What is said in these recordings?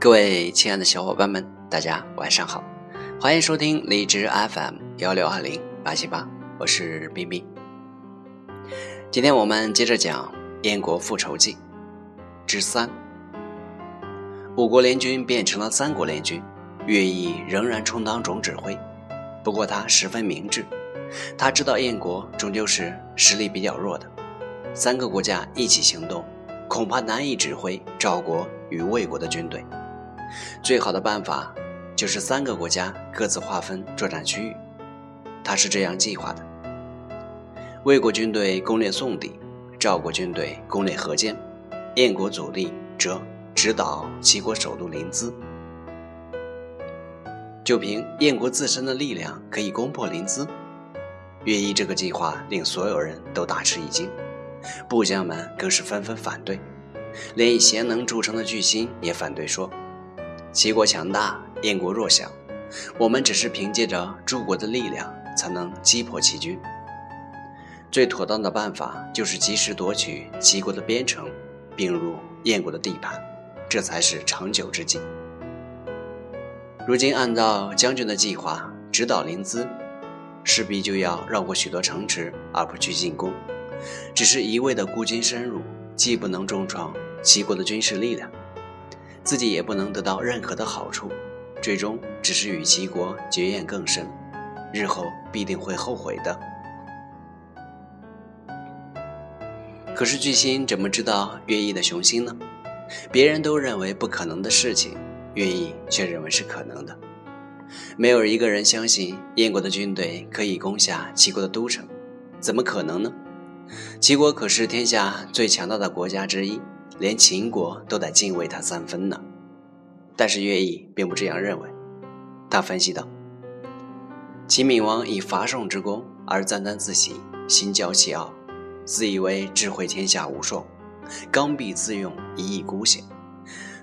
各位亲爱的小伙伴们，大家晚上好，欢迎收听荔枝 FM 幺六二零八七八，我是冰冰。今天我们接着讲《燕国复仇记》之三。五国联军变成了三国联军，乐毅仍然充当总指挥，不过他十分明智，他知道燕国终究是实力比较弱的，三个国家一起行动。恐怕难以指挥赵国与魏国的军队。最好的办法就是三个国家各自划分作战区域。他是这样计划的：魏国军队攻略宋地，赵国军队攻略河间，燕国主力则直捣齐国首都临淄。就凭燕国自身的力量，可以攻破临淄？乐毅这个计划令所有人都大吃一惊。部将们更是纷纷反对，连以贤能著称的巨星也反对说：“齐国强大，燕国弱小，我们只是凭借着诸国的力量才能击破齐军。最妥当的办法就是及时夺取齐国的边城，并入燕国的地盘，这才是长久之计。如今按照将军的计划，直捣临淄，势必就要绕过许多城池，而不去进攻。”只是一味的孤军深入，既不能重创齐国的军事力量，自己也不能得到任何的好处，最终只是与齐国结怨更深，日后必定会后悔的。可是巨星怎么知道乐毅的雄心呢？别人都认为不可能的事情，乐毅却认为是可能的。没有一个人相信燕国的军队可以攻下齐国的都城，怎么可能呢？齐国可是天下最强大的国家之一，连秦国都得敬畏他三分呢。但是乐毅并不这样认为。他分析道：“秦闵王以伐宋之功而沾沾自喜，心骄气傲，自以为智慧天下无双，刚愎自用，一意孤行。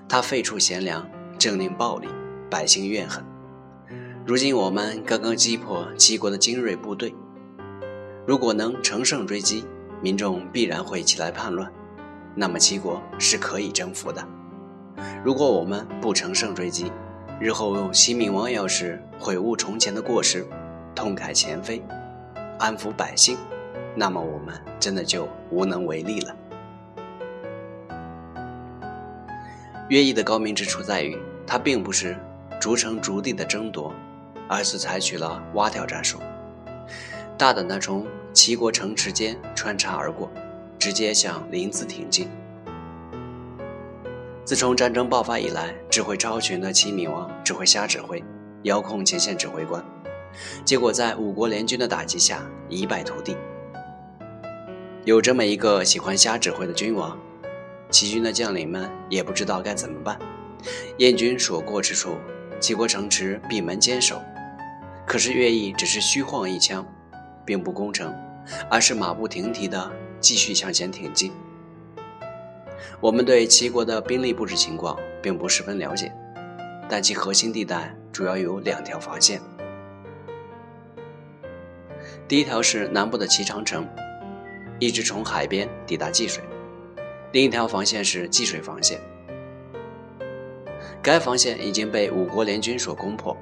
他废黜贤良，政令暴力，百姓怨恨。如今我们刚刚击破齐国的精锐部队，如果能乘胜追击。”民众必然会起来叛乱，那么齐国是可以征服的。如果我们不乘胜追击，日后齐闵王要是悔悟从前的过失，痛改前非，安抚百姓，那么我们真的就无能为力了。乐毅的高明之处在于，他并不是逐城逐地的争夺，而是采取了挖条战术，大胆的从。齐国城池间穿插而过，直接向临淄挺进。自从战争爆发以来，智慧超群的齐闵王只会瞎指挥，遥控前线指挥官，结果在五国联军的打击下一败涂地。有这么一个喜欢瞎指挥的君王，齐军的将领们也不知道该怎么办。燕军所过之处，齐国城池闭门坚守，可是乐毅只是虚晃一枪，并不攻城。而是马不停蹄地继续向前挺进。我们对齐国的兵力布置情况并不十分了解，但其核心地带主要有两条防线。第一条是南部的齐长城，一直从海边抵达济水；另一条防线是济水防线。该防线已经被五国联军所攻破，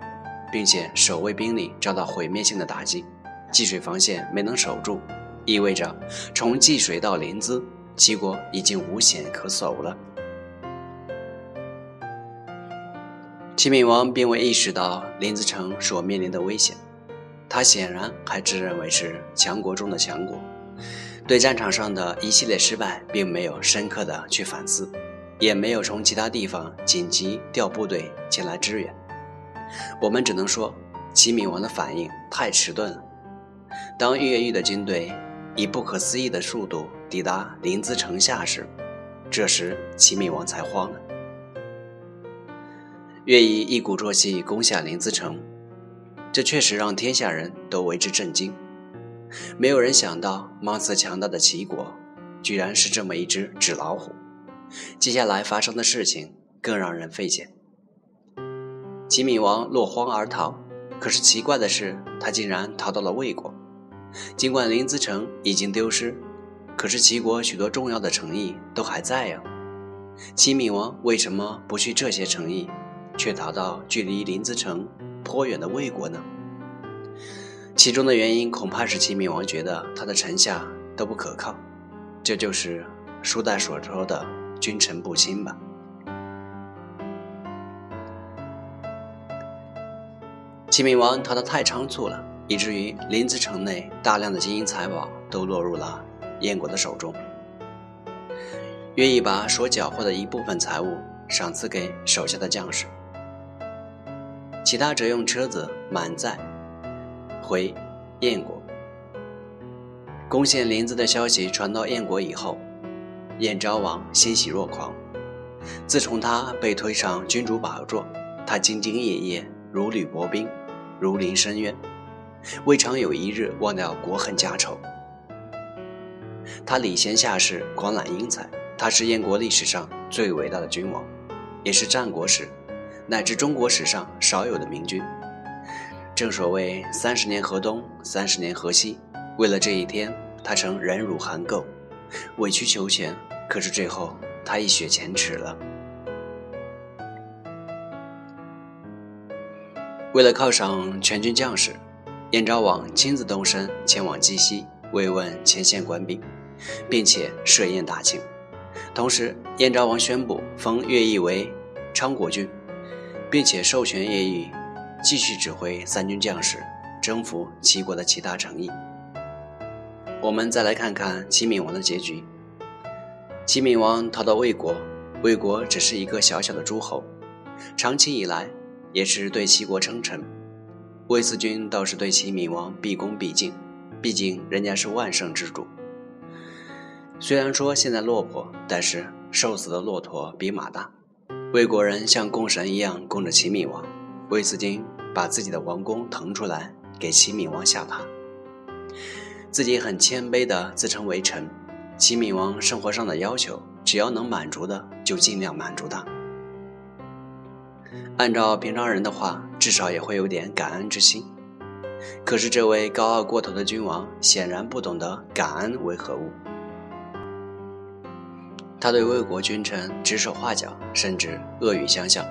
并且守卫兵力遭到毁灭性的打击。济水防线没能守住，意味着从济水到临淄，齐国已经无险可守了。齐闵王并未意识到临淄城所面临的危险，他显然还自认为是强国中的强国，对战场上的一系列失败并没有深刻的去反思，也没有从其他地方紧急调部队前来支援。我们只能说，齐闵王的反应太迟钝了。当越狱的军队以不可思议的速度抵达临淄城下时，这时齐闵王才慌了。乐毅一鼓作气攻下临淄城，这确实让天下人都为之震惊。没有人想到，貌似强大的齐国，居然是这么一只纸老虎。接下来发生的事情更让人费解。齐闵王落荒而逃，可是奇怪的是，他竟然逃到了魏国。尽管临淄城已经丢失，可是齐国许多重要的城邑都还在呀。齐闵王为什么不去这些城邑，却逃到距离临淄城颇远的魏国呢？其中的原因恐怕是齐闵王觉得他的臣下都不可靠，这就是书代所说的“君臣不亲”吧。齐闵王逃得太仓促了，以至于临淄城内大量的金银财宝都落入了燕国的手中。愿意把所缴获的一部分财物赏赐给手下的将士，其他则用车子满载。回燕国，攻陷临淄的消息传到燕国以后，燕昭王欣喜若狂。自从他被推上君主宝座，他兢兢业业，如履薄冰，如临深渊，未尝有一日忘掉国恨家仇。他礼贤下士，广揽英才，他是燕国历史上最伟大的君王，也是战国时乃至中国史上少有的明君。正所谓三十年河东，三十年河西。为了这一天，他曾忍辱含垢，委曲求全。可是最后，他一雪前耻了。为了犒赏全军将士，燕昭王亲自动身前往鸡西慰问前线官兵，并且设宴大庆。同时，燕昭王宣布封乐毅为昌国君，并且授权乐毅。继续指挥三军将士征服齐国的其他城邑。我们再来看看齐闵王的结局。齐闵王逃到魏国，魏国只是一个小小的诸侯，长期以来也是对齐国称臣。魏思君倒是对齐闵王毕恭毕敬，毕竟人家是万圣之主。虽然说现在落魄，但是瘦死的骆驼比马大。魏国人像供神一样供着齐闵王。魏思君把自己的王宫腾出来给齐闵王下榻，自己很谦卑的自称为臣。齐闵王生活上的要求，只要能满足的就尽量满足他。按照平常人的话，至少也会有点感恩之心。可是这位高傲过头的君王显然不懂得感恩为何物，他对魏国君臣指手画脚，甚至恶语相向。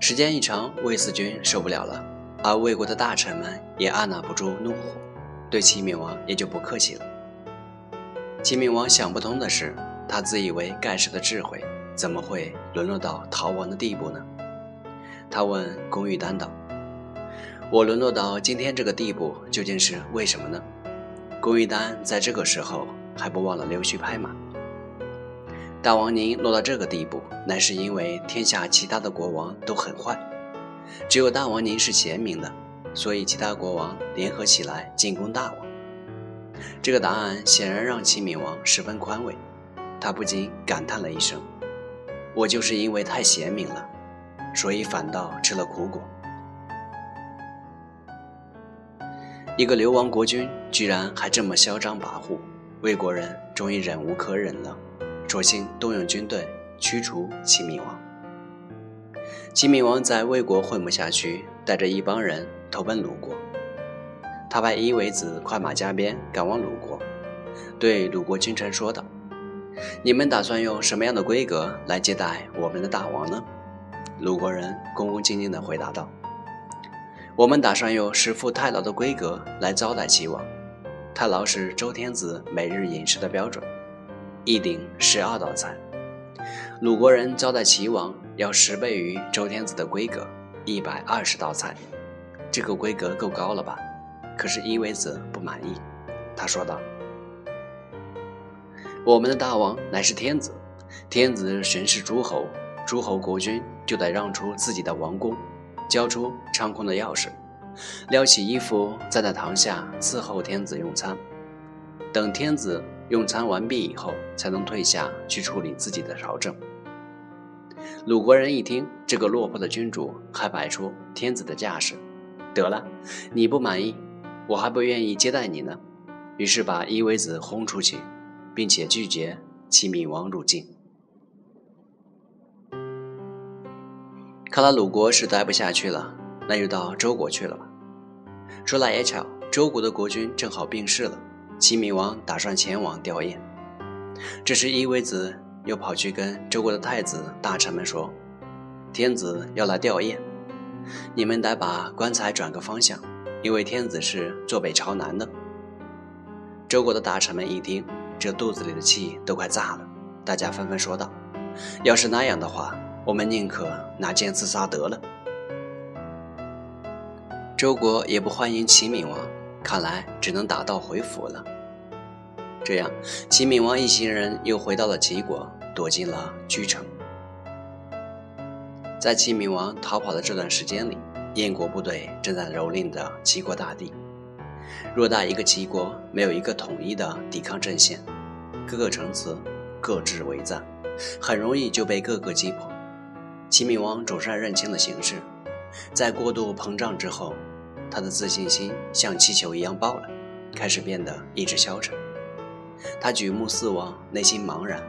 时间一长，魏四君受不了了，而魏国的大臣们也按捺不住怒火，对齐闵王也就不客气了。齐闵王想不通的是，他自以为盖世的智慧，怎么会沦落到逃亡的地步呢？他问龚玉丹道：“我沦落到今天这个地步，究竟是为什么呢？”龚玉丹在这个时候还不忘了溜须拍马。大王您落到这个地步，乃是因为天下其他的国王都很坏，只有大王您是贤明的，所以其他国王联合起来进攻大王。这个答案显然让齐闵王十分宽慰，他不禁感叹了一声：“我就是因为太贤明了，所以反倒吃了苦果。”一个流亡国君居然还这么嚣张跋扈，魏国人终于忍无可忍了。索性动用军队驱除齐闵王。齐闵王在魏国混不下去，带着一帮人投奔鲁国。他派伊维子快马加鞭赶往鲁国，对鲁国君臣说道：“你们打算用什么样的规格来接待我们的大王呢？”鲁国人恭恭敬敬地回答道：“我们打算用食付太牢的规格来招待齐王。太牢是周天子每日饮食的标准。”一鼎十二道菜，鲁国人招待齐王要十倍于周天子的规格，一百二十道菜，这个规格够高了吧？可是伊维子不满意，他说道：“我们的大王乃是天子，天子巡视诸侯，诸侯国君就得让出自己的王宫，交出仓库的钥匙，撩起衣服站在堂下伺候天子用餐，等天子。”用餐完毕以后，才能退下去处理自己的朝政。鲁国人一听，这个落魄的君主还摆出天子的架势，得了，你不满意，我还不愿意接待你呢。于是把伊维子轰出去，并且拒绝齐闵王入境。看来鲁国是待不下去了，那就到周国去了吧。说来也巧，周国的国君正好病逝了。齐闵王打算前往吊唁，这时伊维子又跑去跟周国的太子大臣们说：“天子要来吊唁，你们得把棺材转个方向，因为天子是坐北朝南的。”周国的大臣们一听，这肚子里的气都快炸了，大家纷纷说道：“要是那样的话，我们宁可拿剑自杀得了。”周国也不欢迎齐闵王，看来只能打道回府了。这样，齐闵王一行人又回到了齐国，躲进了居城。在齐闵王逃跑的这段时间里，燕国部队正在蹂躏着齐国大地。偌大一个齐国，没有一个统一的抵抗阵线，各个城池各自为战，很容易就被各个击破。齐闵王总算认清了形势，在过度膨胀之后，他的自信心像气球一样爆了，开始变得意志消沉。他举目四望，内心茫然。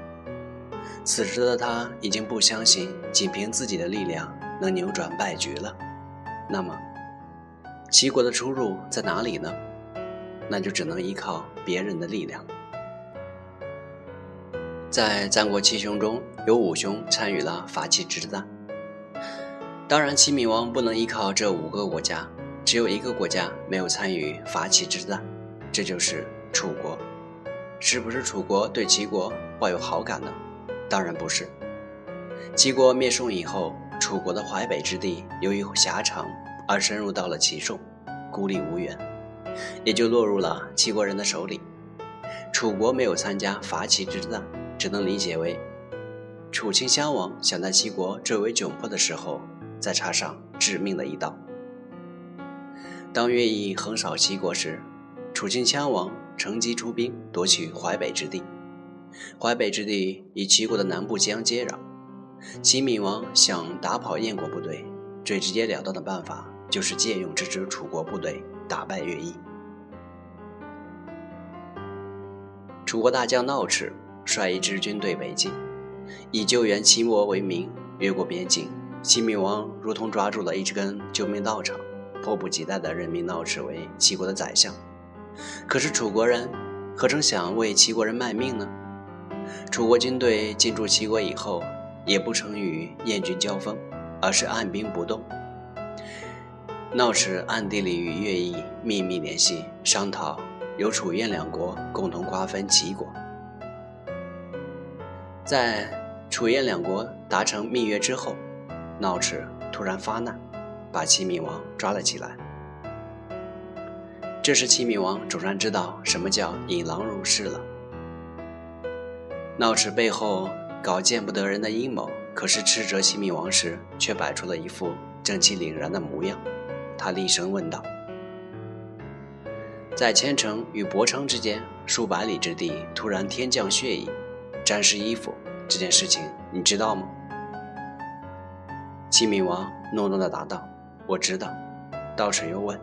此时的他已经不相信仅凭自己的力量能扭转败局了。那么，齐国的出路在哪里呢？那就只能依靠别人的力量。在战国七雄中有五雄参与了伐齐之战。当然，齐闵王不能依靠这五个国家，只有一个国家没有参与伐齐之战，这就是楚国。是不是楚国对齐国抱有好感呢？当然不是。齐国灭宋以后，楚国的淮北之地由于狭长而深入到了齐宋，孤立无援，也就落入了齐国人的手里。楚国没有参加伐齐之战，只能理解为楚顷襄王想在齐国最为窘迫的时候再插上致命的一刀。当乐毅横扫齐国时，楚晋襄王。乘机出兵夺取淮北之地，淮北之地与齐国的南部相接壤。齐闵王想打跑燕国部队，最直截了当的办法就是借用这支楚国部队打败乐毅。楚国大将闹齿率一支军队北进，以救援齐国为名越过边境。齐闵王如同抓住了一根救命稻草，迫不及待地任命闹齿为齐国的宰相。可是楚国人何曾想为齐国人卖命呢？楚国军队进驻齐国以后，也不曾与燕军交锋，而是按兵不动。闹齿暗地里与乐毅秘密联系，商讨由楚燕两国共同瓜分齐国。在楚燕两国达成密约之后，闹齿突然发难，把齐闵王抓了起来。这时，齐闵王总算知道什么叫引狼入室了。闹齿背后搞见不得人的阴谋，可是斥责齐闵王时，却摆出了一副正气凛然的模样。他厉声问道：“在千城与博城之间数百里之地，突然天降血雨，沾湿衣服，这件事情你知道吗？”齐闵王诺诺地答道：“我知道。”道士又问。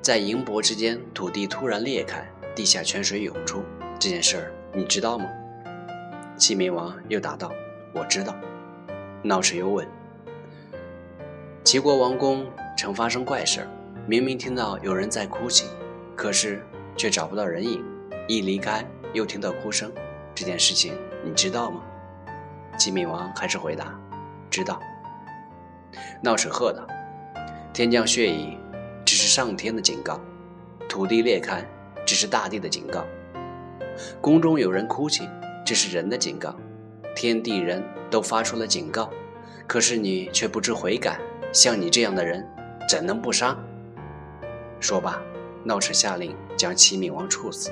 在银博之间，土地突然裂开，地下泉水涌出，这件事儿你知道吗？齐闵王又答道：“我知道。”闹齿又问：“齐国王宫曾发生怪事儿，明明听到有人在哭泣，可是却找不到人影，一离开又听到哭声，这件事情你知道吗？”齐闵王还是回答：“知道。”闹齿喝道：“天降血雨！”只是上天的警告，土地裂开，只是大地的警告。宫中有人哭泣，这是人的警告。天地人都发出了警告，可是你却不知悔改。像你这样的人，怎能不杀？说罢，闹齿下令将齐闵王处死。